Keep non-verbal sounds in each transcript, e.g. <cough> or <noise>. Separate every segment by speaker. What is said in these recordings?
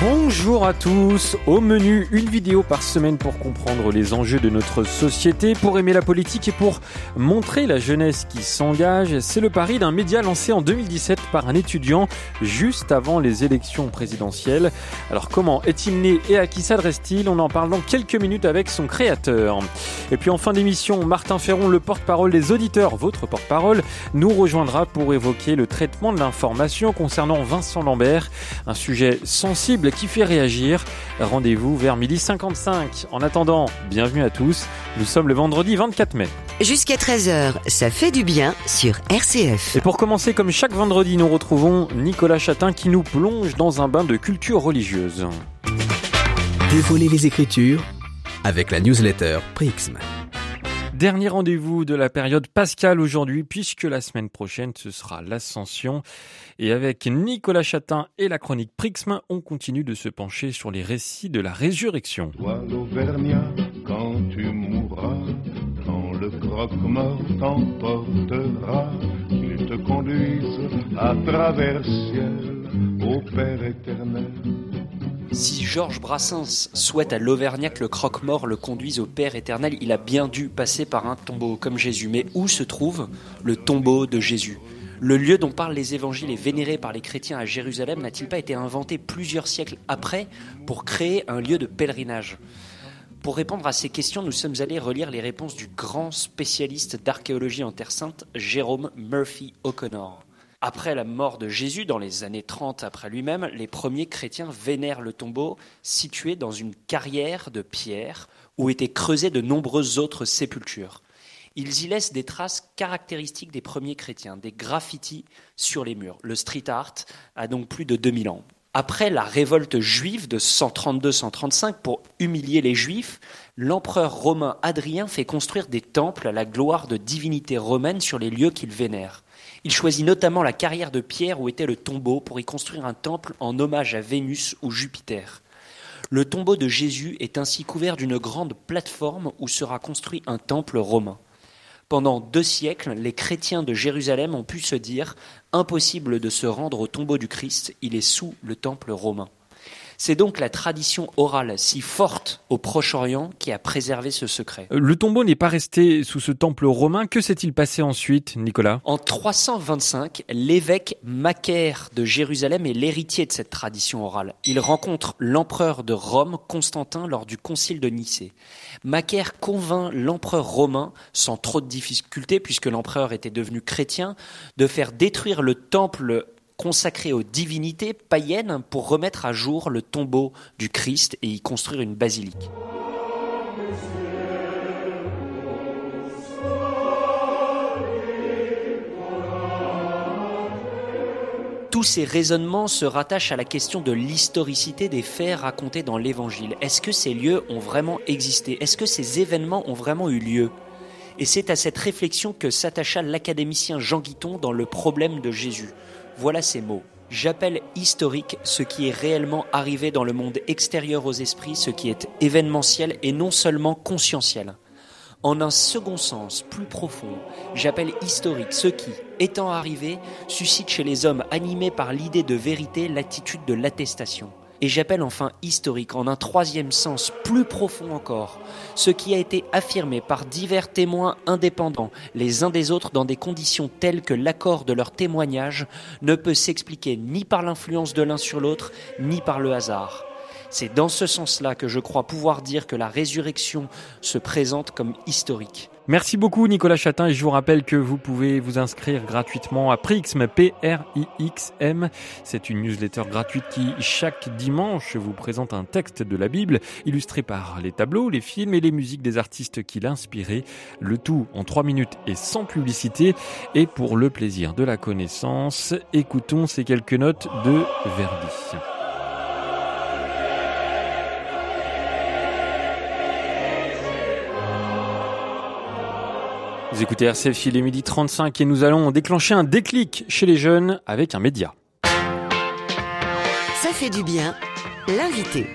Speaker 1: Bonjour à tous. Au menu, une vidéo par semaine pour comprendre les enjeux de notre société, pour aimer la politique et pour montrer la jeunesse qui s'engage. C'est le pari d'un média lancé en 2017 par un étudiant juste avant les élections présidentielles. Alors comment est-il né et à qui s'adresse-t-il? On en parle dans quelques minutes avec son créateur. Et puis en fin d'émission, Martin Ferron, le porte-parole des auditeurs, votre porte-parole, nous rejoindra pour évoquer le traitement de l'information concernant Vincent Lambert, un sujet sensible qui fait réagir. Rendez-vous vers midi 55. En attendant, bienvenue à tous. Nous sommes le vendredi 24 mai.
Speaker 2: Jusqu'à 13h, ça fait du bien sur RCF.
Speaker 1: Et pour commencer, comme chaque vendredi, nous retrouvons Nicolas Chatin qui nous plonge dans un bain de culture religieuse.
Speaker 3: Dévoiler les Écritures avec la newsletter Prixm.
Speaker 1: Dernier rendez-vous de la période pascale aujourd'hui, puisque la semaine prochaine, ce sera l'Ascension. Et avec Nicolas Chatin et la chronique Prixme, on continue de se pencher sur les récits de la résurrection.
Speaker 4: Si Georges Brassens souhaite à l'Auvergnat que le croque-mort le conduise au Père éternel, il a bien dû passer par un tombeau comme Jésus. Mais où se trouve le tombeau de Jésus? Le lieu dont parlent les évangiles et vénéré par les chrétiens à Jérusalem n'a-t-il pas été inventé plusieurs siècles après pour créer un lieu de pèlerinage? Pour répondre à ces questions, nous sommes allés relire les réponses du grand spécialiste d'archéologie en Terre Sainte, Jérôme Murphy O'Connor. Après la mort de Jésus, dans les années 30 après lui-même, les premiers chrétiens vénèrent le tombeau situé dans une carrière de pierre où étaient creusées de nombreuses autres sépultures. Ils y laissent des traces caractéristiques des premiers chrétiens, des graffitis sur les murs. Le street art a donc plus de 2000 ans. Après la révolte juive de 132-135 pour humilier les juifs, l'empereur romain Adrien fait construire des temples à la gloire de divinités romaines sur les lieux qu'il vénère. Il choisit notamment la carrière de pierre où était le tombeau pour y construire un temple en hommage à Vénus ou Jupiter. Le tombeau de Jésus est ainsi couvert d'une grande plateforme où sera construit un temple romain. Pendant deux siècles, les chrétiens de Jérusalem ont pu se dire impossible de se rendre au tombeau du Christ, il est sous le temple romain. C'est donc la tradition orale si forte au Proche-Orient qui a préservé ce secret.
Speaker 1: Euh, le tombeau n'est pas resté sous ce temple romain. Que s'est-il passé ensuite, Nicolas?
Speaker 4: En 325, l'évêque Macaire de Jérusalem est l'héritier de cette tradition orale. Il rencontre l'empereur de Rome, Constantin, lors du concile de Nicée. Macaire convainc l'empereur romain, sans trop de difficultés, puisque l'empereur était devenu chrétien, de faire détruire le temple consacré aux divinités païennes pour remettre à jour le tombeau du Christ et y construire une basilique. Tous ces raisonnements se rattachent à la question de l'historicité des faits racontés dans l'Évangile. Est-ce que ces lieux ont vraiment existé? Est-ce que ces événements ont vraiment eu lieu? Et c'est à cette réflexion que s'attacha l'académicien Jean Guiton dans Le problème de Jésus. Voilà ces mots. J'appelle historique ce qui est réellement arrivé dans le monde extérieur aux esprits, ce qui est événementiel et non seulement conscientiel. En un second sens, plus profond, j'appelle historique ce qui, étant arrivé, suscite chez les hommes animés par l'idée de vérité l'attitude de l'attestation. Et j'appelle enfin historique, en un troisième sens plus profond encore, ce qui a été affirmé par divers témoins indépendants, les uns des autres dans des conditions telles que l'accord de leur témoignage ne peut s'expliquer ni par l'influence de l'un sur l'autre, ni par le hasard. C'est dans ce sens-là que je crois pouvoir dire que la résurrection se présente comme historique.
Speaker 1: Merci beaucoup Nicolas Chatin et je vous rappelle que vous pouvez vous inscrire gratuitement à Prixm, P-R-I-X-M. C'est une newsletter gratuite qui chaque dimanche vous présente un texte de la Bible illustré par les tableaux, les films et les musiques des artistes qui l'inspiraient. Le tout en trois minutes et sans publicité. Et pour le plaisir de la connaissance, écoutons ces quelques notes de Verdi. Vous écoutez RCF, il est midi 35 et nous allons déclencher un déclic chez les jeunes avec un média.
Speaker 2: Ça fait du bien. L'invité.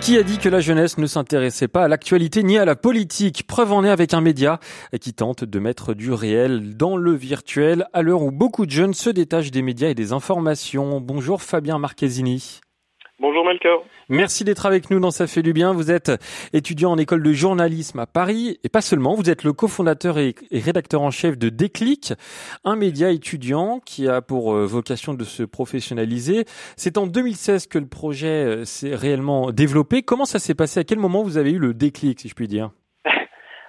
Speaker 1: Qui a dit que la jeunesse ne s'intéressait pas à l'actualité ni à la politique? Preuve en est avec un média qui tente de mettre du réel dans le virtuel à l'heure où beaucoup de jeunes se détachent des médias et des informations. Bonjour Fabien Marchesini.
Speaker 5: Bonjour Melchior.
Speaker 1: Merci d'être avec nous dans Ça fait du bien. Vous êtes étudiant en école de journalisme à Paris et pas seulement. Vous êtes le cofondateur et rédacteur en chef de Déclic, un média étudiant qui a pour euh, vocation de se professionnaliser. C'est en 2016 que le projet euh, s'est réellement développé. Comment ça s'est passé? À quel moment vous avez eu le déclic, si je puis dire? <laughs>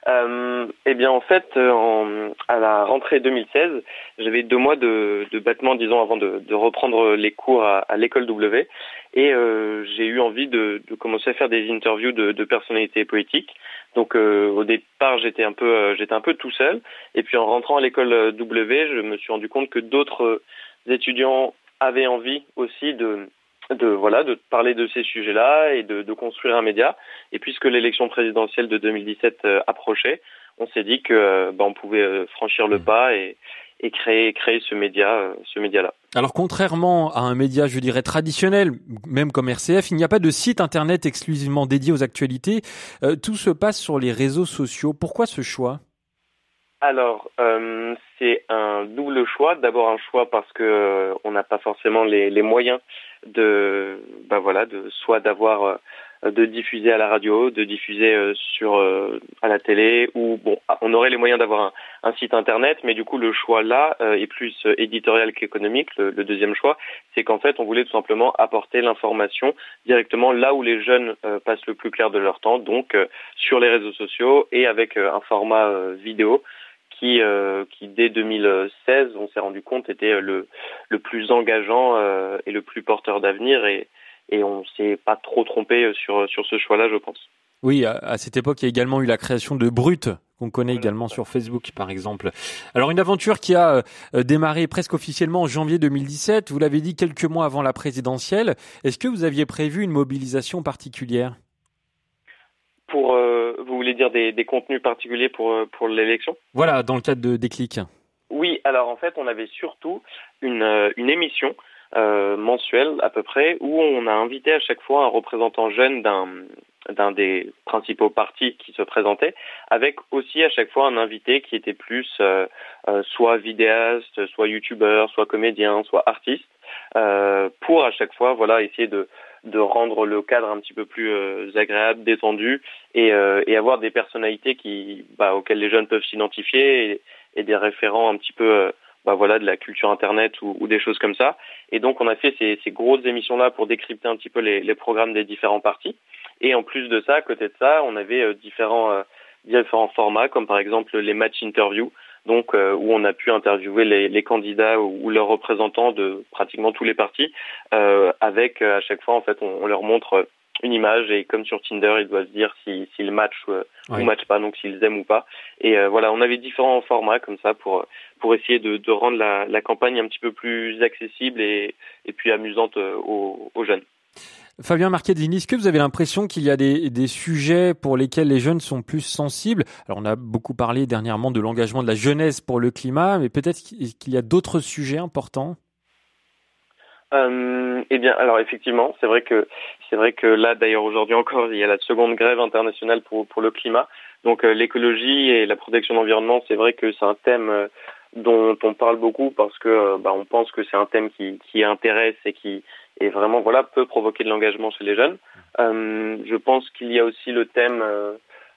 Speaker 5: Euh, eh bien, en fait, euh, à la rentrée 2016, j'avais deux mois de, de battement, disons, avant de, de, reprendre les cours à, à l'école W, et euh, j'ai eu envie de, de, commencer à faire des interviews de, de personnalités poétiques. Donc, euh, au départ, j'étais un peu, euh, j'étais un peu tout seul, et puis en rentrant à l'école W, je me suis rendu compte que d'autres étudiants avaient envie aussi de de voilà de parler de ces sujets-là et de, de, construire un média. Et puisque l'élection présidentielle de 2017 euh, approchait, on s'est dit que euh, bah, on pouvait euh, franchir le mmh. pas et, et créer créer ce média ce média-là.
Speaker 1: Alors contrairement à un média, je dirais traditionnel, même comme RCF, il n'y a pas de site internet exclusivement dédié aux actualités. tout se passe sur les réseaux sociaux. Pourquoi ce choix?
Speaker 5: Alors, euh, c'est un double choix. D'abord un choix parce que euh, on n'a pas forcément les, les, moyens de, bah voilà, de soit d'avoir euh, de diffuser à la radio, de diffuser euh, sur à la télé, ou bon, on aurait les moyens d'avoir un, un, site internet, mais du coup le choix là est plus éditorial qu'économique. Le, le, deuxième choix, c'est qu'en fait on voulait tout simplement apporter l'information directement là où les jeunes passent le plus clair de leur temps, donc sur les réseaux sociaux et avec un format vidéo qui, euh, qui dès 2016, on s'est rendu compte, était le, le plus engageant euh, et le plus porteur d'avenir. Et, et on s'est pas trop trompé sur, sur ce choix-là, je pense.
Speaker 1: Oui, à, cette époque, il y a également eu la création de Brut, qu'on connaît également sur Facebook, par exemple. Alors, une aventure qui a euh, démarré presque officiellement en janvier 2017. Vous l'avez dit quelques mois avant la présidentielle. Est-ce que vous aviez prévu une mobilisation particulière?
Speaker 5: Pour, euh, vous voulez dire des, des contenus particuliers pour, euh, pour l'élection?
Speaker 1: Voilà, dans le cadre de Déclic.
Speaker 5: Oui, alors en fait, on avait surtout une, euh, une émission euh, mensuelle à peu près où on a invité à chaque fois un représentant jeune d'un d'un des principaux partis qui se présentait, avec aussi à chaque fois un invité qui était plus euh, euh, soit vidéaste, soit youtubeur, soit comédien, soit artiste, euh, pour à chaque fois voilà essayer de de rendre le cadre un petit peu plus euh, agréable, détendu, et, euh, et, avoir des personnalités qui, bah, auxquelles les jeunes peuvent s'identifier et, et, des référents un petit peu, euh, bah, voilà, de la culture internet ou, ou, des choses comme ça. Et donc on a fait ces, ces grosses émissions là pour décrypter un petit peu les, les, programmes des différents partis. Et en plus de ça, à côté de ça, on avait différents différents formats, comme par exemple les match interviews donc euh, où on a pu interviewer les, les candidats ou, ou, leurs représentants de pratiquement tous les partis, euh, avec euh, à chaque fois en fait on, on, leur montre une image et comme sur Tinder ils doivent dire s'ils si, si matchent euh, oui. ou matchent pas, donc s'ils aiment ou pas. Et euh, voilà, on avait différents formats comme ça pour pour essayer de, de rendre la, la, campagne un petit peu plus accessible et, et puis amusante aux, aux jeunes.
Speaker 1: Fabien Marchettini, est-ce que vous avez l'impression qu'il y a des, des, sujets pour lesquels les jeunes sont plus sensibles? Alors on a beaucoup parlé dernièrement de l'engagement de la jeunesse pour le climat, mais peut-être qu'il y a d'autres sujets importants?
Speaker 5: Euh, eh bien, alors effectivement, c'est vrai que c'est vrai que là, d'ailleurs, aujourd'hui encore, il y a la seconde grève internationale pour pour le climat. Donc, euh, l'écologie et la protection de l'environnement, c'est vrai que c'est un thème euh, dont on parle beaucoup parce que euh, bah, on pense que c'est un thème qui qui intéresse et qui et vraiment voilà peut provoquer de l'engagement chez les jeunes. Je pense qu'il y a aussi le thème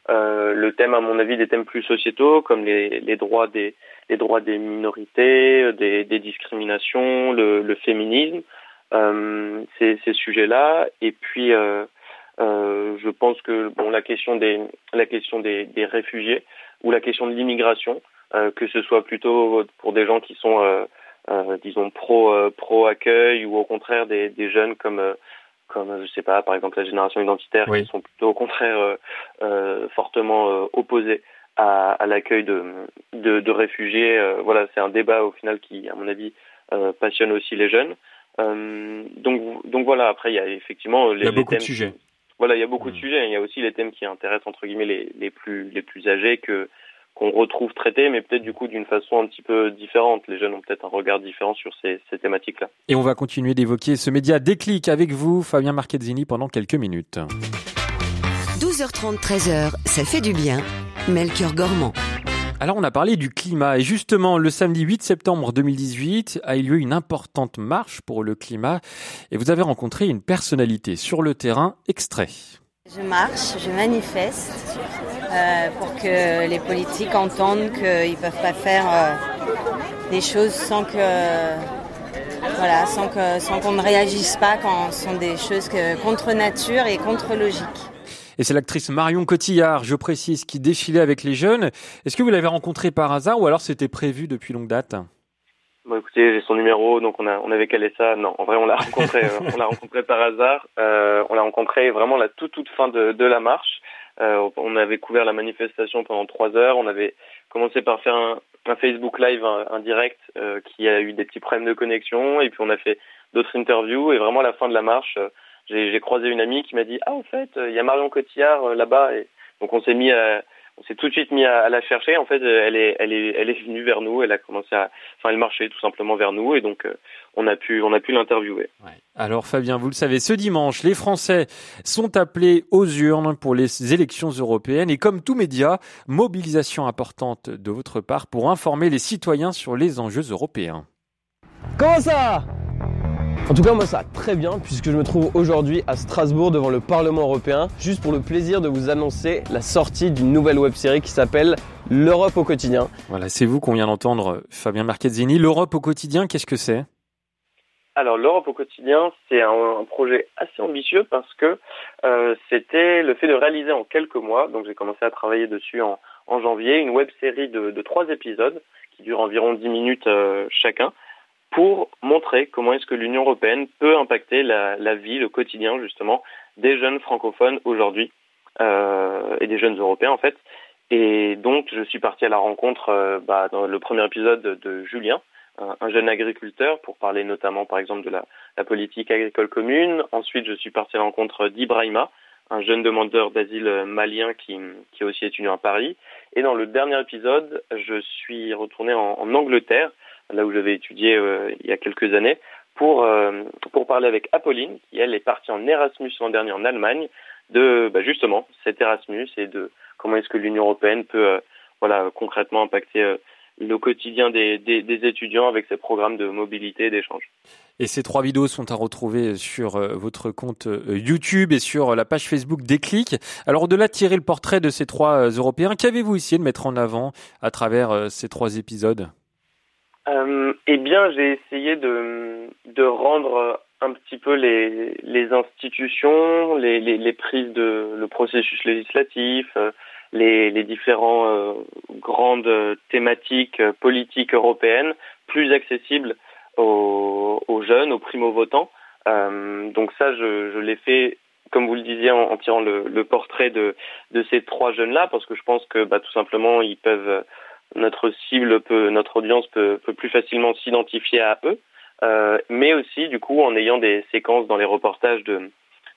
Speaker 5: euh, euh, le thème à mon avis des thèmes plus sociétaux comme les, les droits des les droits des minorités, des, des discriminations, le, le féminisme, euh, ces, ces sujets-là. Et puis euh, euh, je pense que bon la question des la question des, des réfugiés ou la question de l'immigration que ce soit plutôt pour des gens qui sont euh, disons pro euh, pro accueil ou au contraire des, des jeunes comme euh, comme je sais pas par exemple la génération identitaire oui. qui sont plutôt au contraire euh, fortement opposés à, à l'accueil de, de, de réfugiés voilà c'est un débat au final qui à mon avis passionne aussi les jeunes donc donc voilà après il y a effectivement
Speaker 1: les, il y a beaucoup thèmes, de sujets
Speaker 5: voilà il y a beaucoup mmh. de sujets il y a aussi les thèmes qui intéressent entre guillemets les, les plus les plus âgés que qu'on retrouve traitées, mais peut-être du coup d'une façon un petit peu différente. Les jeunes ont peut-être un regard différent sur ces, ces thématiques-là.
Speaker 1: Et on va continuer d'évoquer ce média déclic avec vous, Fabien Marchezzini, pendant quelques minutes.
Speaker 2: 12h30, 13h, ça fait du bien. Melchior Gormand.
Speaker 1: Alors on a parlé du climat et justement le samedi 8 septembre 2018 a eu lieu une importante marche pour le climat et vous avez rencontré une personnalité sur le terrain extrait.
Speaker 6: Je marche, je manifeste euh, pour que les politiques entendent qu'ils ne peuvent pas faire euh, des choses sans que voilà, sans que sans qu'on ne réagisse pas quand ce sont des choses que, contre nature et contre logique.
Speaker 1: Et c'est l'actrice Marion Cotillard, je précise, qui défilait avec les jeunes. Est-ce que vous l'avez rencontrée par hasard ou alors c'était prévu depuis longue date?
Speaker 5: Bon, écoutez, j'ai son numéro, donc on a on avait calé ça. Non, en vrai, on l'a <laughs> rencontré, euh, on l'a rencontré par hasard. Euh, on l'a rencontré vraiment la toute toute fin de, de la marche. Euh, on avait couvert la manifestation pendant trois heures. On avait commencé par faire un, un Facebook Live, un, direct euh, qui a eu des petits problèmes de connexion, et puis on a fait d'autres interviews. Et vraiment à la fin de la marche, euh, j'ai croisé une amie qui m'a dit ah en fait il y a Marion Cotillard euh, là-bas et donc on s'est mis à on s'est tout de suite mis à, la chercher en fait elle est elle est elle est venue vers nous elle a commencé à enfin elle marchait tout simplement vers nous et donc euh, on a pu on a pu l'interviewer.
Speaker 1: Ouais. Alors Fabien vous le savez ce dimanche les Français sont appelés aux urnes pour les élections européennes et comme tout média mobilisation importante de votre part pour informer les citoyens sur les enjeux européens.
Speaker 7: Comment ça? En tout cas, moi, ça va très bien puisque je me trouve aujourd'hui à Strasbourg devant le Parlement européen, juste pour le plaisir de vous annoncer la sortie d'une nouvelle web série qui s'appelle L'Europe au quotidien.
Speaker 1: Voilà, c'est vous qu'on vient d'entendre, Fabien Marchezzini. L'Europe au quotidien, qu'est-ce que c'est?
Speaker 5: Alors l'Europe au quotidien, c'est un, projet assez ambitieux parce que euh, c'était le fait de réaliser en quelques mois, donc j'ai commencé à travailler dessus en, janvier, une web série de, trois épisodes qui durent environ dix minutes euh, chacun, pour montrer comment est-ce que l'Union européenne peut impacter la, vie, le quotidien justement des jeunes francophones aujourd'hui euh, et des jeunes européens en fait. Et donc je suis parti à la rencontre euh, bah, dans le premier épisode de, Julien, un, jeune agriculteur, pour parler notamment par exemple de la, politique agricole commune. Ensuite je suis parti à la rencontre d'Ibrahima, un jeune demandeur d'asile malien qui, qui est aussi étudiant à Paris. Et dans le dernier épisode, je suis retourné en Angleterre là où j'avais étudié euh, il y a quelques années, pour, euh, pour parler avec Apolline, qui elle est partie en Erasmus l'an dernier en Allemagne, de bah, justement cet Erasmus et de comment est-ce que l'Union européenne peut euh, voilà concrètement impacter le quotidien des, des, étudiants avec ses programmes de mobilité et d'échange.
Speaker 1: Et ces trois vidéos sont à retrouver sur votre compte YouTube et sur la page Facebook Déclic. Alors au-delà de tirer le portrait de ces trois Européens, qu'avez-vous essayé de mettre en avant à travers ces trois épisodes?
Speaker 5: Euh, Eh bien, j'ai essayé de, de rendre un petit peu les, les institutions, les, les, les prises de le processus législatif, euh, les, les différents euh, grandes thématiques euh, politiques européennes plus accessibles aux, aux jeunes, aux primo-votants. Euh, donc ça, je, je l'ai fait, comme vous le disiez, en, en tirant le, le, portrait de, de ces trois jeunes-là, parce que je pense que bah, tout simplement, ils peuvent notre cible peut, notre audience peut, peut plus facilement s'identifier à eux, euh, mais aussi du coup en ayant des séquences dans les reportages de,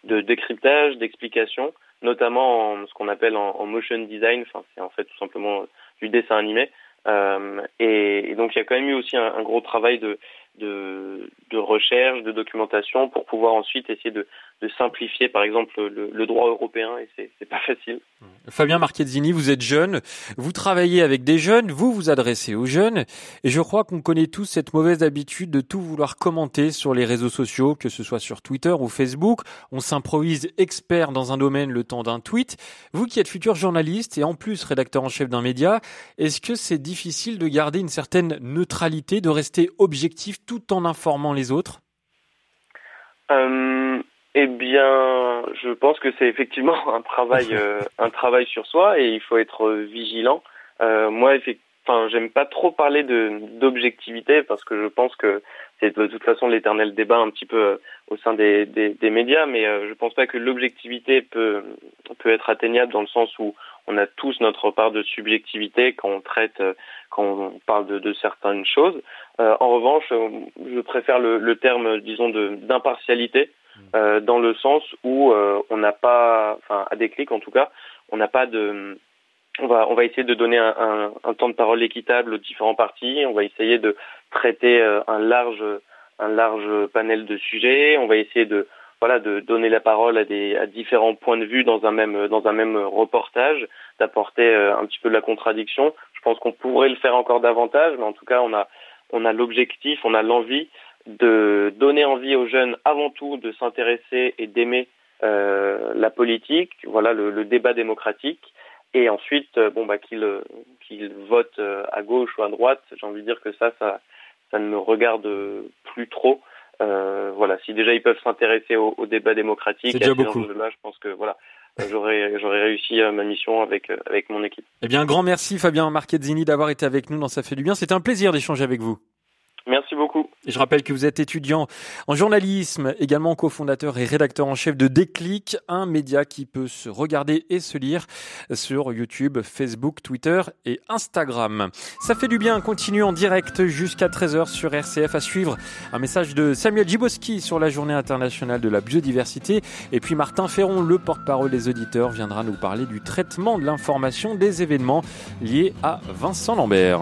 Speaker 5: de décryptage, d'explication, notamment en ce qu'on appelle en, en, motion design, enfin c'est en fait tout simplement du dessin animé. Euh, et, donc il y a quand même eu aussi un, un gros travail de, de, de, recherche, de documentation pour pouvoir ensuite essayer de, de simplifier par exemple le, le droit européen et c'est, c'est pas <laughs> facile.
Speaker 1: Fabien Marchezzini, vous êtes jeune, vous travaillez avec des jeunes, vous vous adressez aux jeunes et je crois qu'on connaît tous cette mauvaise habitude de tout vouloir commenter sur les réseaux sociaux, que ce soit sur Twitter ou Facebook. On s'improvise expert dans un domaine le temps d'un tweet. Vous qui êtes futur journaliste et en plus rédacteur en chef d'un média, est-ce que c'est difficile de garder une certaine neutralité, de rester objectif tout en informant les autres?
Speaker 5: Euh, Eh bien, je pense que c'est effectivement <laughs> un travail, euh, un travail sur soi et il faut être vigilant. Euh, moi, enfin, j'aime pas trop parler d'objectivité parce que je pense que c'est de toute façon l'éternel débat un petit peu euh, au sein des, des, médias, mais euh, je pense pas que l'objectivité peut peut être atteignable dans le sens où on a tous notre part de subjectivité quand on traite, euh, quand on parle de, de certaines choses. Euh, en revanche, euh, je préfère le, le terme, disons, d'impartialité, euh, dans le sens où on n'a pas, enfin, à des clics en tout cas, on n'a pas de on va, on va essayer de donner un, un, un, temps de parole équitable aux différents partis. On va essayer de traiter euh, un large, un large panel de sujets. On va essayer de, voilà, de donner la parole à des, à différents points de vue dans un même, dans un même reportage, d'apporter euh, un petit peu de la contradiction. Je pense qu'on pourrait le faire encore davantage, mais en tout cas, on a, on a l'objectif, on a l'envie de donner envie aux jeunes avant tout de s'intéresser et d'aimer euh, la politique, voilà le, le débat démocratique. Et ensuite euh, bon bah qu'ils euh, qu'ils votent euh, à gauche ou à droite j'ai envie de dire que ça ça ça ne me regarde plus trop. Euh, voilà si déjà ils peuvent s'intéresser au, au, débat démocratique
Speaker 1: c'est déjà beaucoup.
Speaker 5: là je pense que voilà j'aurais j'aurais réussi ma mission avec avec mon équipe.
Speaker 1: Eh bien un grand merci Fabien Marchezzini d'avoir été avec nous dans ça fait du bien. C'était un plaisir d'échanger avec vous
Speaker 5: Merci beaucoup.
Speaker 1: Je rappelle que vous êtes étudiant en journalisme, également cofondateur et rédacteur en chef de Déclic, un média qui peut se regarder et se lire sur YouTube, Facebook, Twitter et Instagram. Ça fait du bien, continue en direct jusqu'à 13h sur RCF à suivre un message de Samuel Djiboski sur la journée internationale de la biodiversité et puis Martin Ferron, le porte-parole des auditeurs, viendra nous parler du traitement de l'information des événements liés à Vincent Lambert.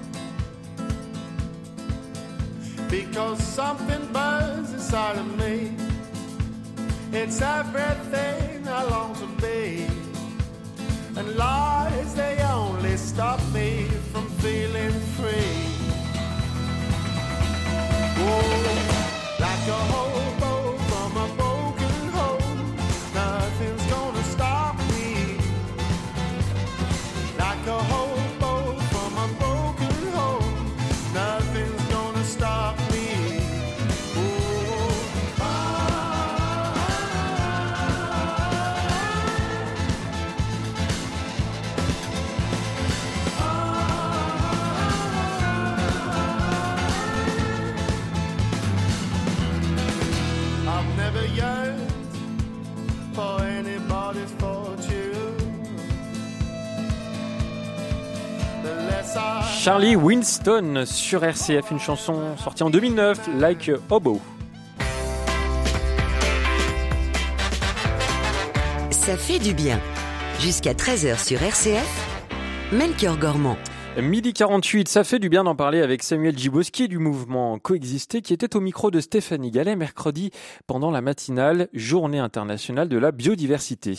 Speaker 8: because something burns inside of me. It's everything I long to be. And lies, they only stop me from feeling free. Oh, like a
Speaker 1: Charlie Winston sur RCF, une chanson sortie en 2009, Like a Hobo.
Speaker 2: Ça fait du bien. Jusqu'à 13h sur RCF, Melchior Gormand.
Speaker 1: Midi 48, ça fait du bien d'en parler avec Samuel Djiboski du mouvement Coexister qui était au micro de Stéphanie Gallet mercredi pendant la matinale Journée internationale de la biodiversité.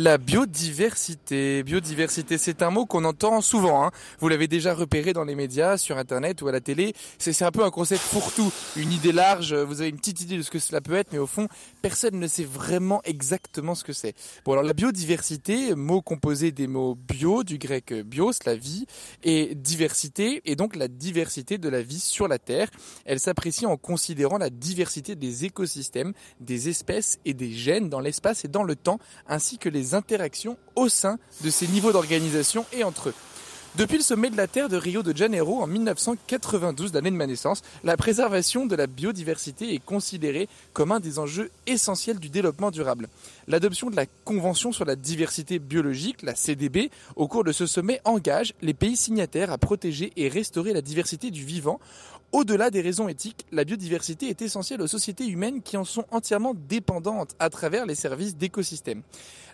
Speaker 9: La biodiversité. Biodiversité, c'est un mot qu'on entend souvent. Hein. Vous l'avez déjà repéré dans les médias, sur Internet ou à la télé. C'est un peu un concept fourre-tout, une idée large. Vous avez une petite idée de ce que cela peut être, mais au fond, personne ne sait vraiment exactement ce que c'est. Bon, alors la biodiversité, mot composé des mots bio, du grec bios, la vie, et diversité, et donc la diversité de la vie sur la Terre. Elle s'apprécie en considérant la diversité des écosystèmes, des espèces et des gènes dans l'espace et dans le temps, ainsi que les interactions au sein de ces niveaux d'organisation et entre eux. Depuis le sommet de la Terre de Rio de Janeiro en 1992, l'année de ma naissance, la préservation de la biodiversité est considérée comme un des enjeux essentiels du développement durable. L'adoption de la Convention sur la diversité biologique, la CDB, au cours de ce sommet engage les pays signataires à protéger et restaurer la diversité du vivant au-delà des raisons éthiques, la biodiversité est essentielle aux sociétés humaines qui en sont entièrement dépendantes à travers les services d'écosystèmes.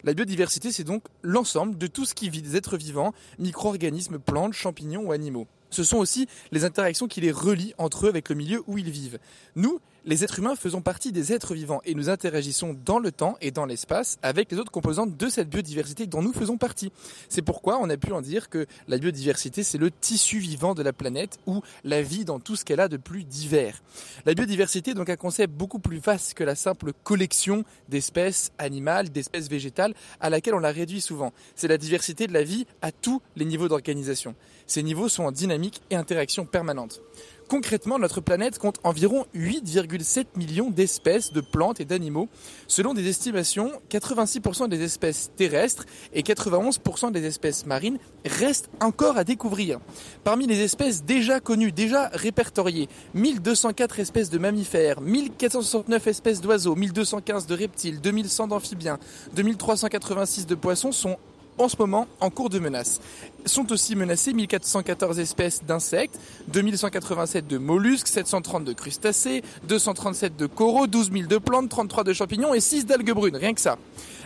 Speaker 9: La biodiversité, c'est donc l'ensemble de tout ce qui vit, des êtres vivants, micro-organismes, plantes, champignons ou animaux. Ce sont aussi les interactions qui les relient entre eux avec le milieu où ils vivent. Nous, les êtres humains faisons partie des êtres vivants et nous interagissons dans le temps et dans l'espace avec les autres composantes de cette biodiversité dont nous faisons partie. C'est pourquoi on a pu en dire que la biodiversité c'est le tissu vivant de la planète ou la vie dans tout ce qu'elle a de plus divers. La biodiversité est donc un concept beaucoup plus vaste que la simple collection d'espèces animales, d'espèces végétales à laquelle on la réduit souvent. C'est la diversité de la vie à tous les niveaux d'organisation. Ces niveaux sont en dynamique et interaction permanente. Concrètement, notre planète compte environ 8,7 millions d'espèces de plantes et d'animaux. Selon des estimations, 86% des espèces terrestres et 91% des espèces marines restent encore à découvrir. Parmi les espèces déjà connues, déjà répertoriées, 1204 espèces de mammifères, 1469 espèces d'oiseaux, 1215 de reptiles, 2100 d'amphibiens, 2386 de poissons sont en ce moment en cours de menace. Sont aussi menacées 1414 espèces d'insectes, 2187 de mollusques, 730 de crustacés, 237 de coraux, 12 000 de plantes, 33 de champignons et 6 d'algues brunes, rien que ça.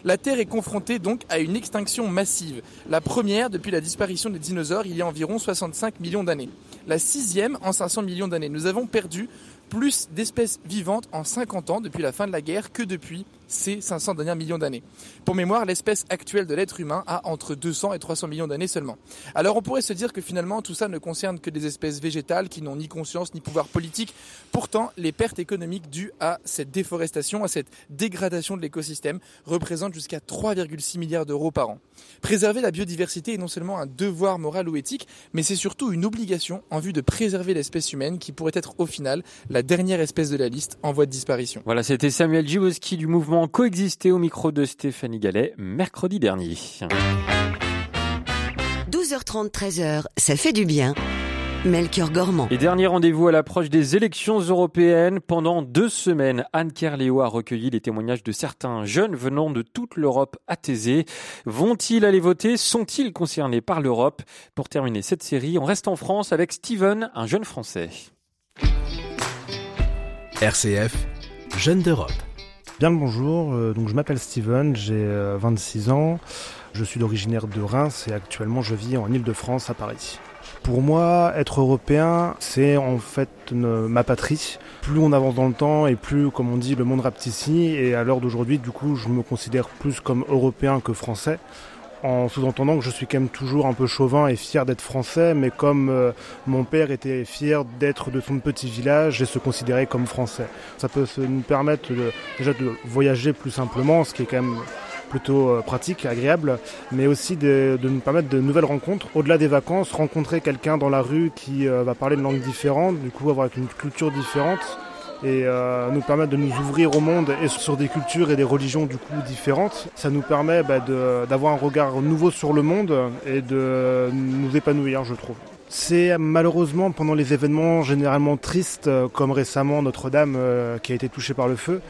Speaker 9: La Terre est confrontée donc à une extinction massive. La première depuis la disparition des dinosaures il y a environ 65 millions d'années. La sixième en 500 millions d'années. Nous avons perdu plus d'espèces vivantes en 50 ans depuis la fin de la guerre que depuis ces 500 derniers millions d'années. Pour mémoire, l'espèce actuelle de l'être humain a entre 200 et 300 millions d'années seulement. Alors on pourrait se dire que finalement tout ça ne concerne que des espèces végétales qui n'ont ni conscience ni pouvoir politique. Pourtant, les pertes économiques dues à cette déforestation, à cette dégradation de l'écosystème représentent jusqu'à 3,6 milliards d'euros par an. Préserver la biodiversité est non seulement un devoir moral ou éthique, mais c'est surtout une obligation en vue de préserver l'espèce humaine qui pourrait être au final la dernière espèce de la liste en voie de disparition.
Speaker 1: Voilà, c'était Samuel Giwoski du mouvement Coexister au micro de Stéphanie Gallet mercredi dernier.
Speaker 2: 12h30, 13h, ça fait du bien. Melchior Gormand.
Speaker 1: Et dernier rendez-vous à l'approche des élections européennes. Pendant deux semaines, Anne Kerléo a recueilli les témoignages de certains jeunes venant de toute l'Europe athésée. Vont-ils aller voter? Sont-ils concernés par l'Europe? Pour terminer cette série, on reste en France avec Steven, un jeune Français.
Speaker 3: RCF, Jeunes d'Europe.
Speaker 10: Bien le bonjour, euh, donc je m'appelle Steven, j'ai euh, 26 ans, je suis d'originaire de Reims et actuellement je vis en Ile-de-France à Paris. Pour moi, être européen, c'est en fait ma patrie. Plus on avance dans le temps et plus, comme on dit, le monde rapetissit. Et à l'heure d'aujourd'hui, du coup, je me considère plus comme européen que français. En sous-entendant que je suis quand même toujours un peu chauvin et fier d'être français, mais comme euh, mon père était fier d'être de son petit village et se considérer comme français. Ça peut se- nous permettre de- déjà de voyager plus simplement, ce qui est quand même plutôt euh, pratique, agréable, mais aussi de, nous permettre de nouvelles rencontres. Au-delà des vacances, rencontrer quelqu'un dans la rue qui euh, va parler une langue différente, du coup avoir une culture différente et euh, nous permettre de nous ouvrir au monde et sur des cultures et des religions du coup différentes. Ça nous permet bah, d'avoir un regard nouveau sur le monde et de nous épanouir, je trouve. C'est malheureusement pendant les événements généralement tristes, euh, comme récemment Notre-Dame euh, qui a été touchée par le feu,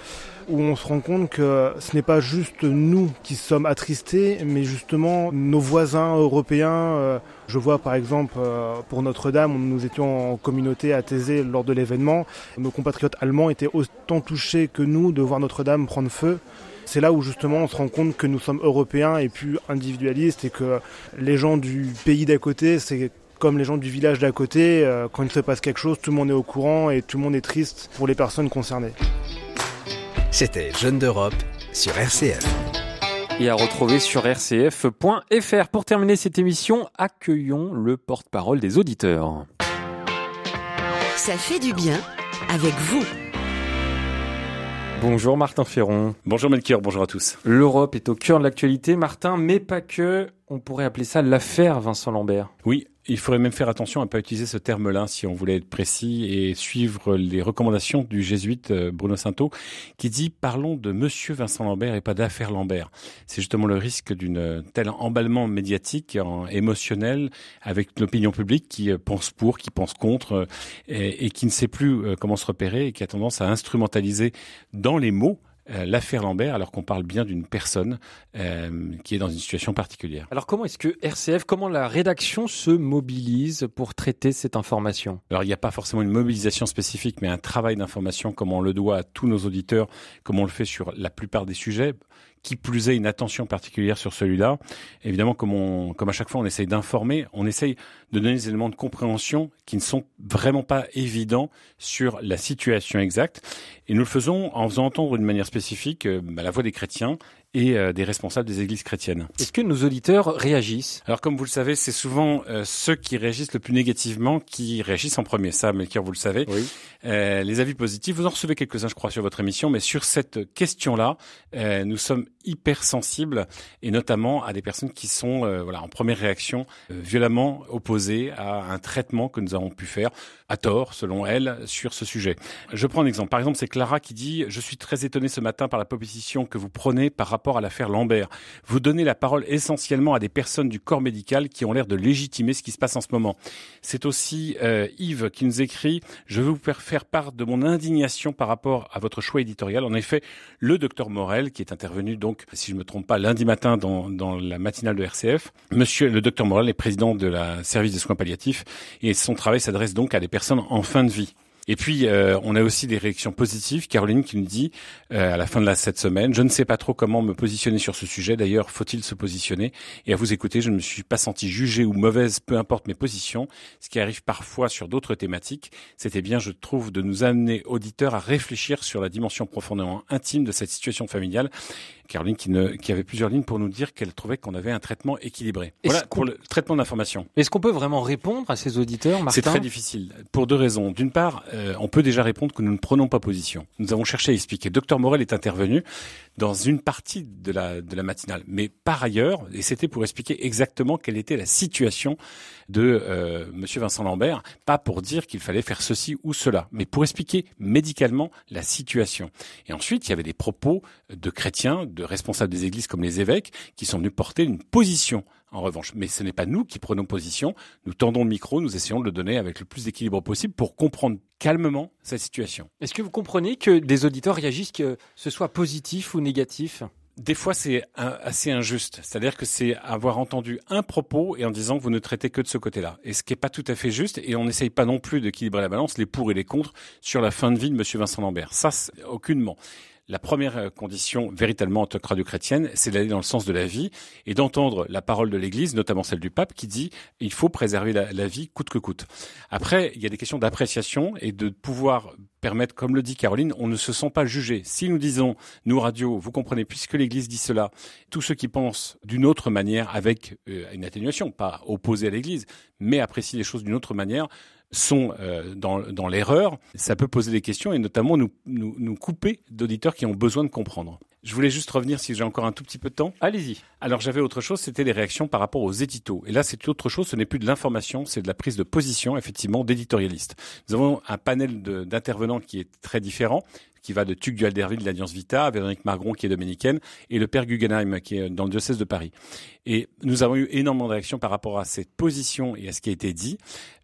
Speaker 10: où on se rend compte que ce n'est pas juste nous qui sommes attristés, mais justement nos voisins européens. euh, Je vois par exemple euh, pour Notre-Dame, nous étions en communauté à Thésée lors de l'événement. Nos compatriotes allemands étaient autant touchés que nous de voir Notre-Dame prendre feu. C'est là où justement on se rend compte que nous sommes européens et plus individualistes et que les gens du pays d'à côté, c'est comme les gens du village d'à côté, euh, quand il se passe quelque chose, tout le monde est au courant et tout le monde est triste pour les personnes concernées.
Speaker 3: C'était Jeunes d'Europe sur RCF.
Speaker 1: Et à retrouver sur rcf.fr. Pour terminer cette émission, accueillons le porte-parole des auditeurs.
Speaker 2: Ça fait du bien avec vous.
Speaker 1: Bonjour Martin Ferron.
Speaker 11: Bonjour Melchior, bonjour à tous.
Speaker 1: L'Europe est au cœur de l'actualité, Martin, mais pas que. On pourrait appeler ça l'affaire Vincent Lambert.
Speaker 11: Oui, il faudrait même faire attention à ne pas utiliser ce terme-là si on voulait être précis et suivre les recommandations du jésuite euh, Bruno Santo qui dit parlons de monsieur Vincent Lambert et pas d'affaire Lambert. C'est justement le risque d'une tel emballement médiatique, émotionnel avec l'opinion publique qui euh, pense pour, qui pense contre euh, et, qui ne sait plus comment se repérer et qui a tendance à instrumentaliser dans les mots euh, l'affaire Lambert alors qu'on parle bien d'une personne euh, qui est dans une situation particulière.
Speaker 1: Alors comment est-ce que RCF, comment la rédaction se mobilise pour traiter cette information?
Speaker 11: Alors il n'y a pas forcément une mobilisation spécifique, mais un travail d'information comme on le doit à tous nos auditeurs, comme on le fait sur la plupart des sujets. Qui plus est une attention particulière sur celui-là. Évidemment, comme, on, comme à chaque fois on essaye d'informer, on essaye de donner des éléments de compréhension qui ne sont vraiment pas évidents sur la situation exacte. Et nous le faisons en faisant entendre d'une manière spécifique euh, bah, la voix des chrétiens et euh, des responsables des églises chrétiennes.
Speaker 1: Est-ce que nos auditeurs réagissent?
Speaker 11: Alors comme vous le savez, c'est souvent euh, ceux qui réagissent le plus négativement qui réagissent en premier. Ça, Melchior, vous le savez.
Speaker 1: Oui.
Speaker 11: Euh, les avis positifs, vous en recevez quelques-uns, je crois, sur votre émission, mais sur cette question-là, nous sommes hyper sensibles, et notamment à des personnes qui sont, euh, voilà, en première réaction, euh, violemment opposées à un traitement que nous avons pu faire, à tort, selon elle, sur ce sujet. Je prends un exemple. Par exemple, c'est Clara qui dit « Je suis très étonné ce matin par la position que vous prenez par rapport à l'affaire Lambert. Vous donnez la parole essentiellement à des personnes du corps médical qui ont l'air de légitimer ce qui se passe en ce moment. » C'est aussi euh, Yves qui nous écrit « Je veux vous faire part de mon indignation par rapport à votre choix éditorial. En effet, le docteur Morel, qui est intervenu donc, si je me trompe pas, lundi matin dans, dans la matinale de RCF, monsieur le docteur Morel est président de la service des soins palliatifs et son travail s'adresse donc à des personnes en fin de vie. Et puis, euh, on a aussi des réactions positives. Caroline qui nous dit, euh, à la fin de la, cette semaine, je ne sais pas trop comment me positionner sur ce sujet. D'ailleurs, faut-il se positionner? Et à vous écouter, je ne me suis pas senti jugée ou mauvaise, peu importe mes positions, ce qui arrive parfois sur d'autres thématiques. C'était bien, je trouve, de nous amener, auditeurs, à réfléchir sur la dimension profondément intime de cette situation familiale. Caroline qui, ne, qui avait plusieurs lignes pour nous dire qu'elle trouvait qu'on avait un traitement équilibré. Voilà pour le traitement d'information.
Speaker 1: Est-ce qu'on peut vraiment répondre à ces auditeurs, Martin?
Speaker 11: C'est très difficile, pour deux raisons. D'une part, euh, on peut déjà répondre que nous ne prenons pas position. Nous avons cherché à expliquer. Docteur Morel est intervenu dans une partie de la, matinale. Mais par ailleurs, et c'était pour expliquer exactement quelle était la situation de euh, Monsieur Vincent Lambert, pas pour dire qu'il fallait faire ceci ou cela, mais pour expliquer médicalement la situation. Et ensuite, il y avait des propos de chrétiens, de responsables des églises comme les évêques, qui sont venus porter une position en revanche. Mais ce n'est pas nous qui prenons position. Nous tendons le micro, nous essayons de le donner avec le plus d'équilibre possible pour comprendre calmement cette situation.
Speaker 1: Est-ce que vous comprenez que des auditeurs réagissent que ce soit positif ou négatif?
Speaker 11: Des fois, c'est assez injuste. C'est-à-dire que c'est avoir entendu un propos et en disant que vous ne traitez que de ce côté-là. Et ce qui n'est pas tout à fait juste. Et on n'essaye pas non plus d'équilibrer la balance, les pour et les contre, sur la fin de vie de Monsieur Vincent Lambert. Ça, aucunement. La première condition véritablement en tant que radio chrétienne, c'est d'aller dans le sens de la vie et d'entendre la parole de l'Église, notamment celle du pape, qui dit il faut préserver la, vie coûte que coûte. Après, il y a des questions d'appréciation et de pouvoir permettre, comme le dit Caroline, on ne se sent pas jugé. Si nous disons, nous radio, vous comprenez, puisque l'Église dit cela, tous ceux qui pensent d'une autre manière, avec euh, une atténuation, pas opposés à l'Église, mais apprécient les choses d'une autre manière, sont euh, dans, dans l'erreur, ça peut poser des questions et notamment nous, nous, nous couper d'auditeurs qui ont besoin de comprendre. Je voulais juste revenir, si j'ai encore un tout petit peu de temps.
Speaker 1: Allez-y.
Speaker 11: Alors j'avais autre chose, c'était les réactions par rapport aux éditos. Et là, c'est autre chose, ce n'est plus de l'information, c'est de la prise de position, effectivement, d'éditorialistes. Nous avons un panel d'intervenants qui est très différent qui va de Tuc du Alderville de l'Alliance Vita, Véronique Margron qui est dominicaine, et le père Guggenheim qui est dans le diocèse de Paris. Et nous avons eu énormément de réactions par rapport à cette position et à ce qui a été dit.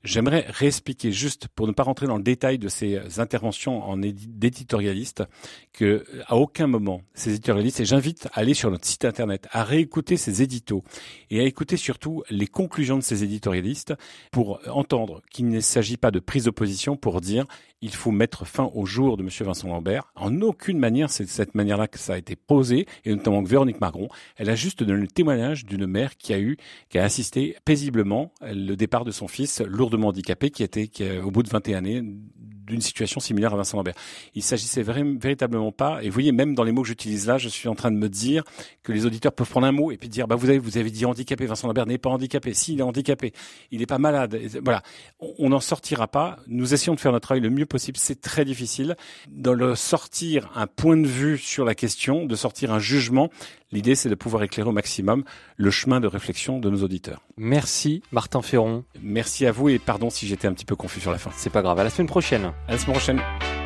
Speaker 11: J'aimerais réexpliquer juste, pour ne pas rentrer dans le détail de ces interventions en d'éditorialistes, que à aucun moment ces éditorialistes, et j'invite à aller sur notre site internet, à réécouter ces éditos et à écouter surtout les conclusions de ces éditorialistes pour entendre qu'il ne s'agit pas de prise d'opposition pour dire il faut mettre fin au jour de M. Vincent Lambert. En aucune manière, c'est de cette manière-là que ça a été posé, et notamment que Véronique Margron, elle a juste donné le témoignage d'une mère qui a eu, qui a assisté paisiblement le départ de son fils handicapé, qui était, qui, au bout de 21 années, d'une situation similaire à Vincent Lambert. Il s'agissait véritablement pas, et vous voyez, même dans les mots que j'utilise là, je suis en train de me dire que les auditeurs peuvent prendre un mot et puis dire, bah vous avez, vous avez dit handicapé, Vincent Lambert n'est pas handicapé. Si, il est handicapé, il n'est pas malade. Voilà, on n'en sortira pas. Nous essayons de faire notre travail le mieux possible. C'est très difficile de le sortir un point de vue sur la question, de sortir un jugement. L'idée, c'est de pouvoir éclairer au maximum le chemin de réflexion de nos auditeurs.
Speaker 1: Merci, Martin Ferron.
Speaker 11: Merci à vous et pardon si j'étais un petit peu confus sur la fin.
Speaker 1: C'est pas grave. À la semaine prochaine.
Speaker 11: À la semaine prochaine.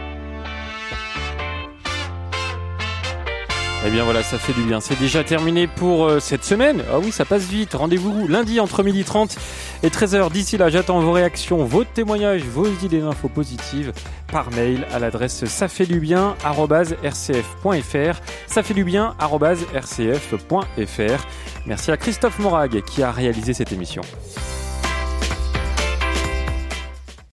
Speaker 1: Eh bien voilà, ça fait du bien. C'est déjà terminé pour euh, cette semaine. Ah oui, ça passe vite. Rendez-vous lundi entre 12h30 et 13h. D'ici là, j'attends vos réactions, vos témoignages, vos idées d'infos positives par mail à l'adresse ça fait. Merci à Christophe Morag qui a réalisé cette émission.